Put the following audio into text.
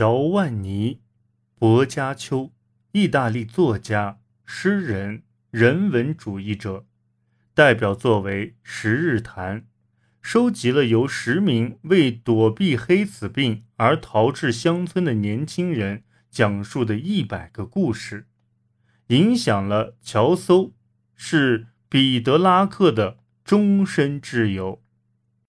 乔万尼薄伽丘意大利作家诗人人文主义者代表作为十日谈收集了由十名为躲避黑死病而逃至乡村的年轻人讲述的一百个故事影响了乔叟是彼得拉克的终身挚友。